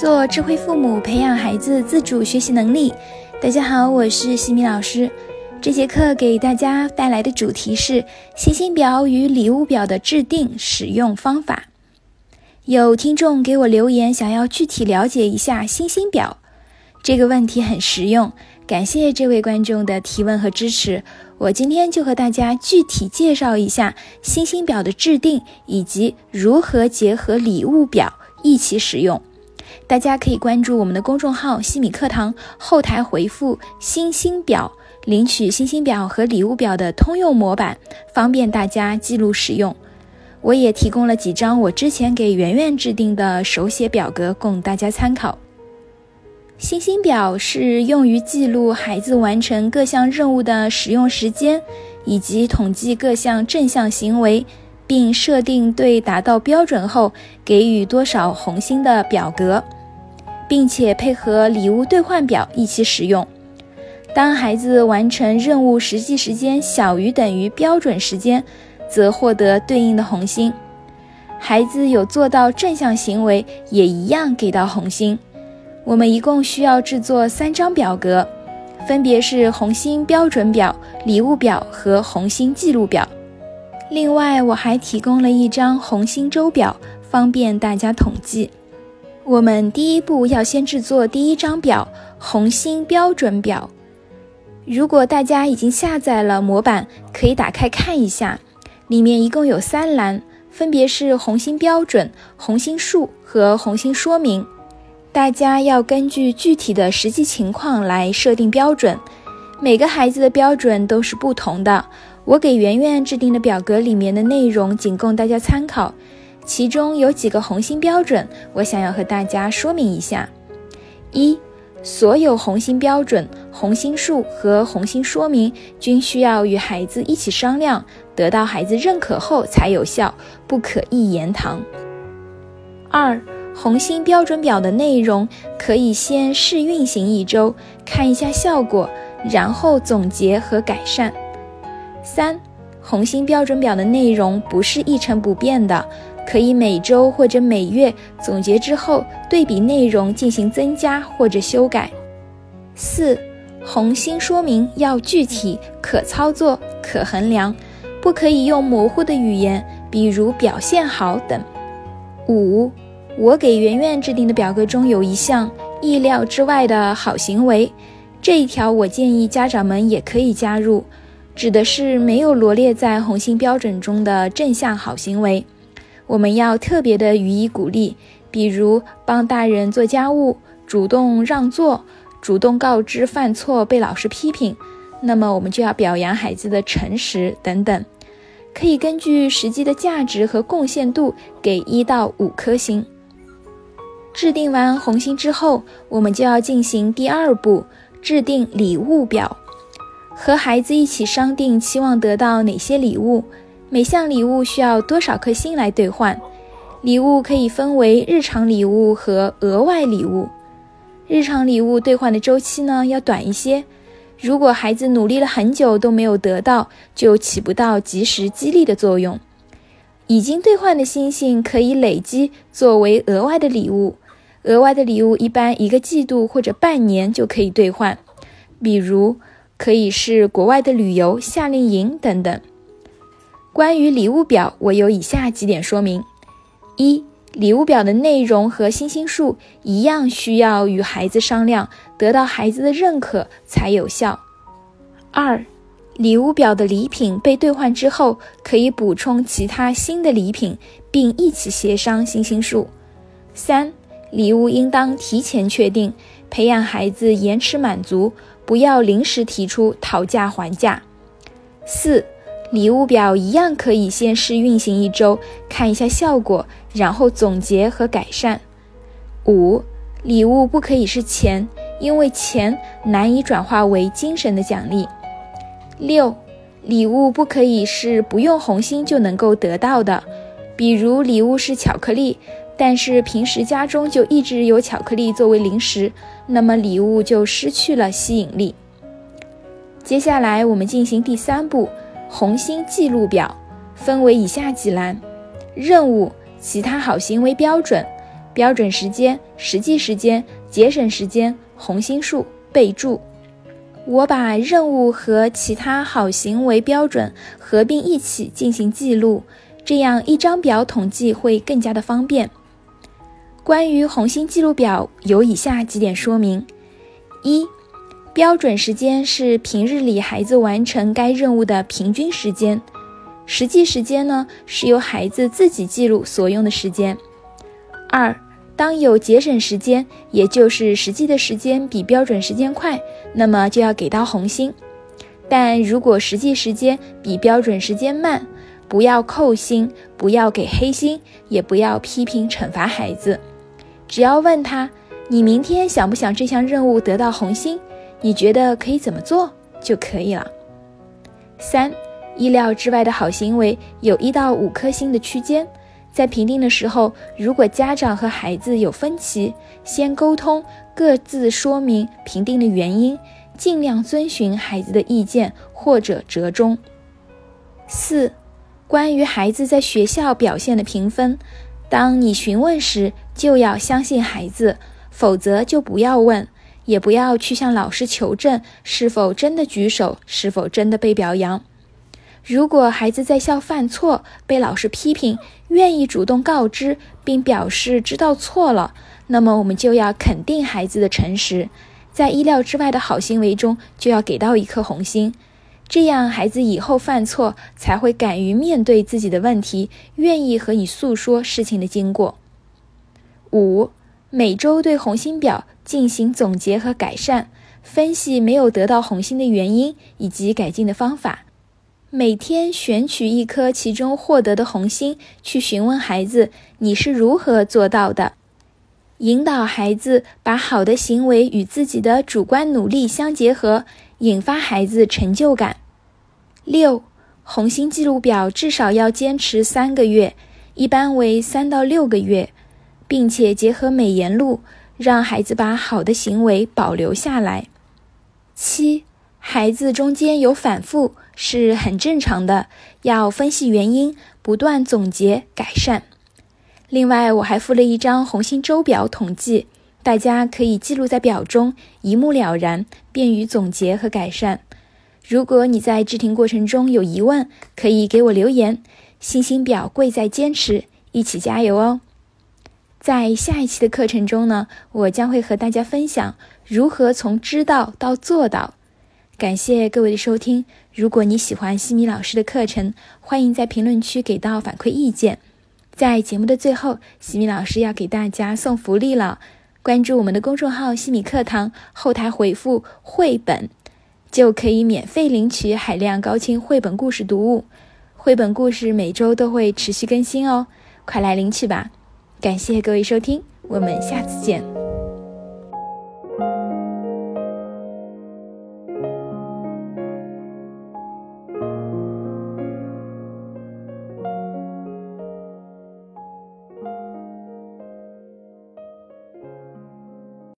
做智慧父母，培养孩子自主学习能力。大家好，我是西米老师。这节课给大家带来的主题是星星表与礼物表的制定使用方法。有听众给我留言，想要具体了解一下星星表这个问题，很实用。感谢这位观众的提问和支持。我今天就和大家具体介绍一下星星表的制定，以及如何结合礼物表一起使用。大家可以关注我们的公众号“西米课堂”，后台回复“星星表”领取星星表和礼物表的通用模板，方便大家记录使用。我也提供了几张我之前给圆圆制定的手写表格，供大家参考。星星表是用于记录孩子完成各项任务的使用时间，以及统计各项正向行为。并设定对达到标准后给予多少红心的表格，并且配合礼物兑换表一起使用。当孩子完成任务实际时间小于等于标准时间，则获得对应的红心。孩子有做到正向行为，也一样给到红心。我们一共需要制作三张表格，分别是红心标准表、礼物表和红心记录表。另外，我还提供了一张红星周表，方便大家统计。我们第一步要先制作第一张表——红星标准表。如果大家已经下载了模板，可以打开看一下。里面一共有三栏，分别是红星标准、红星数和红星说明。大家要根据具体的实际情况来设定标准，每个孩子的标准都是不同的。我给圆圆制定的表格里面的内容仅供大家参考，其中有几个红心标准，我想要和大家说明一下：一，所有红心标准、红心数和红心说明均需要与孩子一起商量，得到孩子认可后才有效，不可一言堂。二，红心标准表的内容可以先试运行一周，看一下效果，然后总结和改善。三红心标准表的内容不是一成不变的，可以每周或者每月总结之后对比内容进行增加或者修改。四红心说明要具体、可操作、可衡量，不可以用模糊的语言，比如表现好等。五我给圆圆制定的表格中有一项意料之外的好行为，这一条我建议家长们也可以加入。指的是没有罗列在红心标准中的正向好行为，我们要特别的予以鼓励，比如帮大人做家务、主动让座、主动告知犯错被老师批评，那么我们就要表扬孩子的诚实等等，可以根据实际的价值和贡献度给一到五颗星。制定完红心之后，我们就要进行第二步，制定礼物表。和孩子一起商定期望得到哪些礼物，每项礼物需要多少颗星来兑换。礼物可以分为日常礼物和额外礼物。日常礼物兑换的周期呢要短一些，如果孩子努力了很久都没有得到，就起不到及时激励的作用。已经兑换的星星可以累积作为额外的礼物，额外的礼物一般一个季度或者半年就可以兑换，比如。可以是国外的旅游、夏令营等等。关于礼物表，我有以下几点说明：一、礼物表的内容和星星数一样，需要与孩子商量，得到孩子的认可才有效；二、礼物表的礼品被兑换之后，可以补充其他新的礼品，并一起协商星星数；三、礼物应当提前确定，培养孩子延迟满足。不要临时提出讨价还价。四，礼物表一样可以先试运行一周，看一下效果，然后总结和改善。五，礼物不可以是钱，因为钱难以转化为精神的奖励。六，礼物不可以是不用红心就能够得到的，比如礼物是巧克力。但是平时家中就一直有巧克力作为零食，那么礼物就失去了吸引力。接下来我们进行第三步，红心记录表分为以下几栏：任务、其他好行为标准、标准时间、实际时间、节省时间、红心数、备注。我把任务和其他好行为标准合并一起进行记录，这样一张表统计会更加的方便。关于红心记录表有以下几点说明：一、标准时间是平日里孩子完成该任务的平均时间，实际时间呢是由孩子自己记录所用的时间。二、当有节省时间，也就是实际的时间比标准时间快，那么就要给到红心；但如果实际时间比标准时间慢，不要扣星，不要给黑心，也不要批评惩罚孩子。只要问他，你明天想不想这项任务得到红心？你觉得可以怎么做就可以了。三，意料之外的好行为有一到五颗星的区间，在评定的时候，如果家长和孩子有分歧，先沟通，各自说明评定的原因，尽量遵循孩子的意见或者折中。四，关于孩子在学校表现的评分。当你询问时，就要相信孩子，否则就不要问，也不要去向老师求证是否真的举手，是否真的被表扬。如果孩子在校犯错，被老师批评，愿意主动告知并表示知道错了，那么我们就要肯定孩子的诚实，在意料之外的好行为中，就要给到一颗红心。这样，孩子以后犯错才会敢于面对自己的问题，愿意和你诉说事情的经过。五，每周对红心表进行总结和改善，分析没有得到红心的原因以及改进的方法。每天选取一颗其中获得的红心，去询问孩子你是如何做到的，引导孩子把好的行为与自己的主观努力相结合。引发孩子成就感。六，红心记录表至少要坚持三个月，一般为三到六个月，并且结合美言录，让孩子把好的行为保留下来。七，孩子中间有反复是很正常的，要分析原因，不断总结改善。另外，我还附了一张红心周表统计。大家可以记录在表中，一目了然，便于总结和改善。如果你在制听过程中有疑问，可以给我留言。星星表贵在坚持，一起加油哦！在下一期的课程中呢，我将会和大家分享如何从知道到做到。感谢各位的收听。如果你喜欢西米老师的课程，欢迎在评论区给到反馈意见。在节目的最后，西米老师要给大家送福利了。关注我们的公众号“西米课堂”，后台回复“绘本”，就可以免费领取海量高清绘本故事读物。绘本故事每周都会持续更新哦，快来领取吧！感谢各位收听，我们下次见。